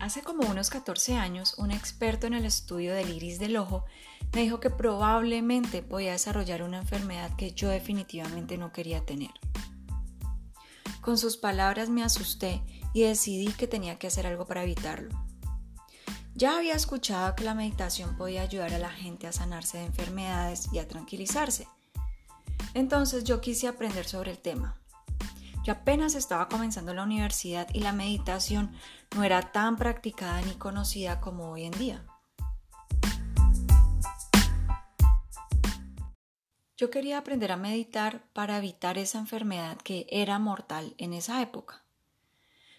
Hace como unos 14 años, un experto en el estudio del iris del ojo me dijo que probablemente podía desarrollar una enfermedad que yo definitivamente no quería tener. Con sus palabras me asusté y decidí que tenía que hacer algo para evitarlo. Ya había escuchado que la meditación podía ayudar a la gente a sanarse de enfermedades y a tranquilizarse. Entonces yo quise aprender sobre el tema. Yo apenas estaba comenzando la universidad y la meditación no era tan practicada ni conocida como hoy en día. Yo quería aprender a meditar para evitar esa enfermedad que era mortal en esa época.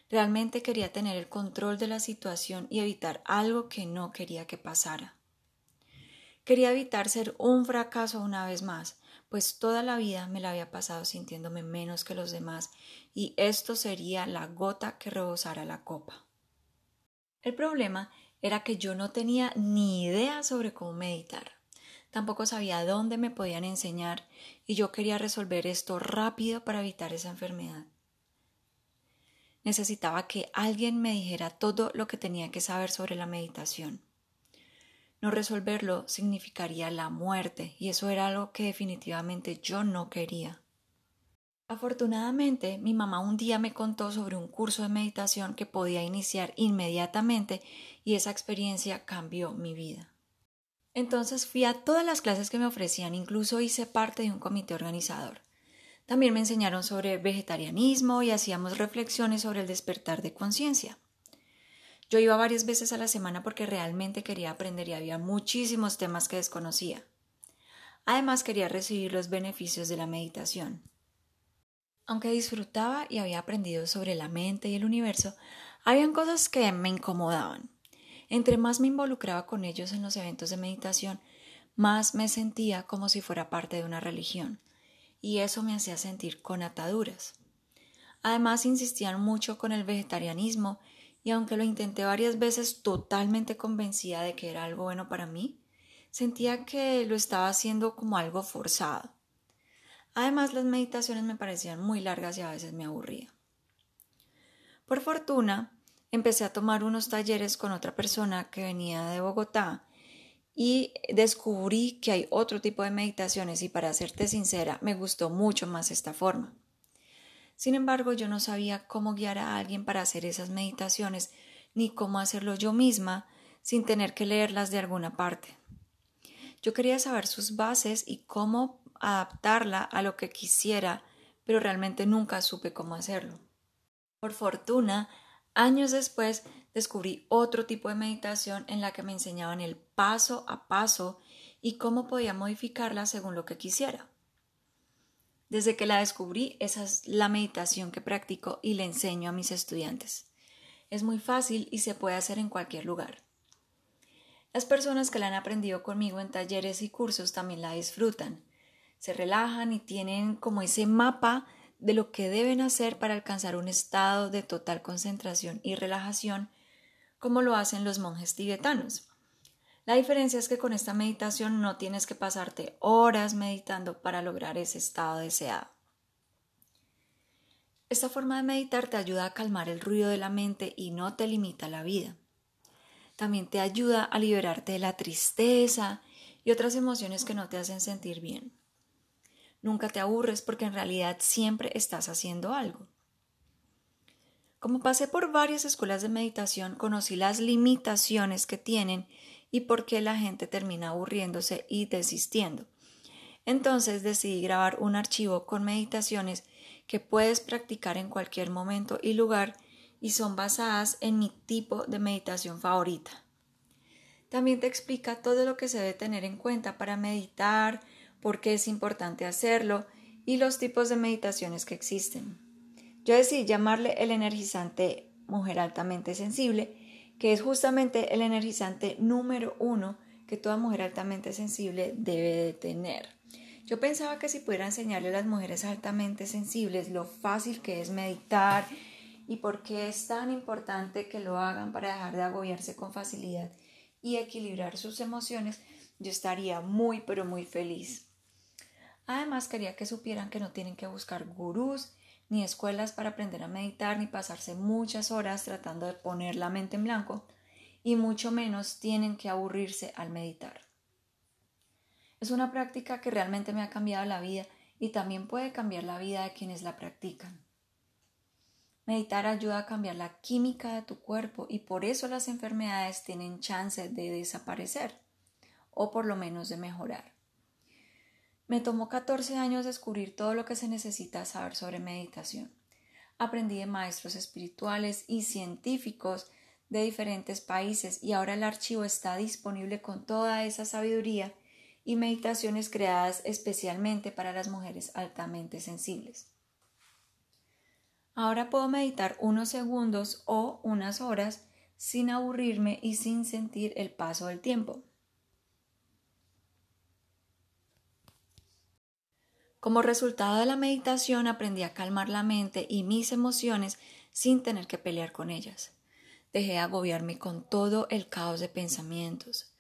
Realmente quería tener el control de la situación y evitar algo que no quería que pasara. Quería evitar ser un fracaso una vez más, pues toda la vida me la había pasado sintiéndome menos que los demás y esto sería la gota que rebosara la copa. El problema era que yo no tenía ni idea sobre cómo meditar. Tampoco sabía dónde me podían enseñar y yo quería resolver esto rápido para evitar esa enfermedad. Necesitaba que alguien me dijera todo lo que tenía que saber sobre la meditación. No resolverlo significaría la muerte y eso era algo que definitivamente yo no quería. Afortunadamente, mi mamá un día me contó sobre un curso de meditación que podía iniciar inmediatamente y esa experiencia cambió mi vida. Entonces fui a todas las clases que me ofrecían, incluso hice parte de un comité organizador. También me enseñaron sobre vegetarianismo y hacíamos reflexiones sobre el despertar de conciencia. Yo iba varias veces a la semana porque realmente quería aprender y había muchísimos temas que desconocía. Además quería recibir los beneficios de la meditación. Aunque disfrutaba y había aprendido sobre la mente y el universo, habían cosas que me incomodaban. Entre más me involucraba con ellos en los eventos de meditación, más me sentía como si fuera parte de una religión, y eso me hacía sentir con ataduras. Además insistían mucho con el vegetarianismo y aunque lo intenté varias veces totalmente convencida de que era algo bueno para mí, sentía que lo estaba haciendo como algo forzado. Además, las meditaciones me parecían muy largas y a veces me aburría. Por fortuna, empecé a tomar unos talleres con otra persona que venía de Bogotá y descubrí que hay otro tipo de meditaciones y para serte sincera, me gustó mucho más esta forma. Sin embargo, yo no sabía cómo guiar a alguien para hacer esas meditaciones, ni cómo hacerlo yo misma sin tener que leerlas de alguna parte. Yo quería saber sus bases y cómo adaptarla a lo que quisiera, pero realmente nunca supe cómo hacerlo. Por fortuna, años después descubrí otro tipo de meditación en la que me enseñaban el paso a paso y cómo podía modificarla según lo que quisiera. Desde que la descubrí, esa es la meditación que practico y le enseño a mis estudiantes. Es muy fácil y se puede hacer en cualquier lugar. Las personas que la han aprendido conmigo en talleres y cursos también la disfrutan. Se relajan y tienen como ese mapa de lo que deben hacer para alcanzar un estado de total concentración y relajación, como lo hacen los monjes tibetanos. La diferencia es que con esta meditación no tienes que pasarte horas meditando para lograr ese estado deseado. Esta forma de meditar te ayuda a calmar el ruido de la mente y no te limita la vida. También te ayuda a liberarte de la tristeza y otras emociones que no te hacen sentir bien. Nunca te aburres porque en realidad siempre estás haciendo algo. Como pasé por varias escuelas de meditación, conocí las limitaciones que tienen y por qué la gente termina aburriéndose y desistiendo. Entonces decidí grabar un archivo con meditaciones que puedes practicar en cualquier momento y lugar y son basadas en mi tipo de meditación favorita. También te explica todo lo que se debe tener en cuenta para meditar, por qué es importante hacerlo y los tipos de meditaciones que existen. Yo decidí llamarle el energizante mujer altamente sensible que es justamente el energizante número uno que toda mujer altamente sensible debe de tener. Yo pensaba que si pudiera enseñarle a las mujeres altamente sensibles lo fácil que es meditar y por qué es tan importante que lo hagan para dejar de agobiarse con facilidad y equilibrar sus emociones, yo estaría muy pero muy feliz. Además quería que supieran que no tienen que buscar gurús ni escuelas para aprender a meditar, ni pasarse muchas horas tratando de poner la mente en blanco, y mucho menos tienen que aburrirse al meditar. Es una práctica que realmente me ha cambiado la vida y también puede cambiar la vida de quienes la practican. Meditar ayuda a cambiar la química de tu cuerpo y por eso las enfermedades tienen chance de desaparecer o por lo menos de mejorar. Me tomó 14 años descubrir todo lo que se necesita saber sobre meditación. Aprendí de maestros espirituales y científicos de diferentes países y ahora el archivo está disponible con toda esa sabiduría y meditaciones creadas especialmente para las mujeres altamente sensibles. Ahora puedo meditar unos segundos o unas horas sin aburrirme y sin sentir el paso del tiempo. Como resultado de la meditación aprendí a calmar la mente y mis emociones sin tener que pelear con ellas. Dejé de agobiarme con todo el caos de pensamientos.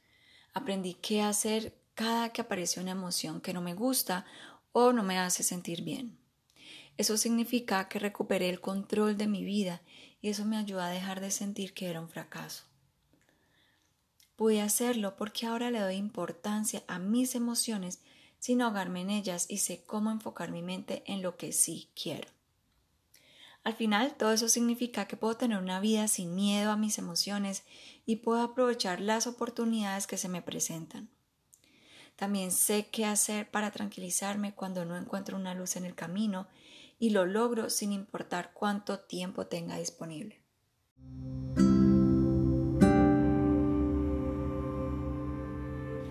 Aprendí qué hacer cada que aparece una emoción que no me gusta o no me hace sentir bien. Eso significa que recuperé el control de mi vida y eso me ayuda a dejar de sentir que era un fracaso. Pude hacerlo porque ahora le doy importancia a mis emociones sin ahogarme en ellas y sé cómo enfocar mi mente en lo que sí quiero. Al final, todo eso significa que puedo tener una vida sin miedo a mis emociones y puedo aprovechar las oportunidades que se me presentan. También sé qué hacer para tranquilizarme cuando no encuentro una luz en el camino y lo logro sin importar cuánto tiempo tenga disponible.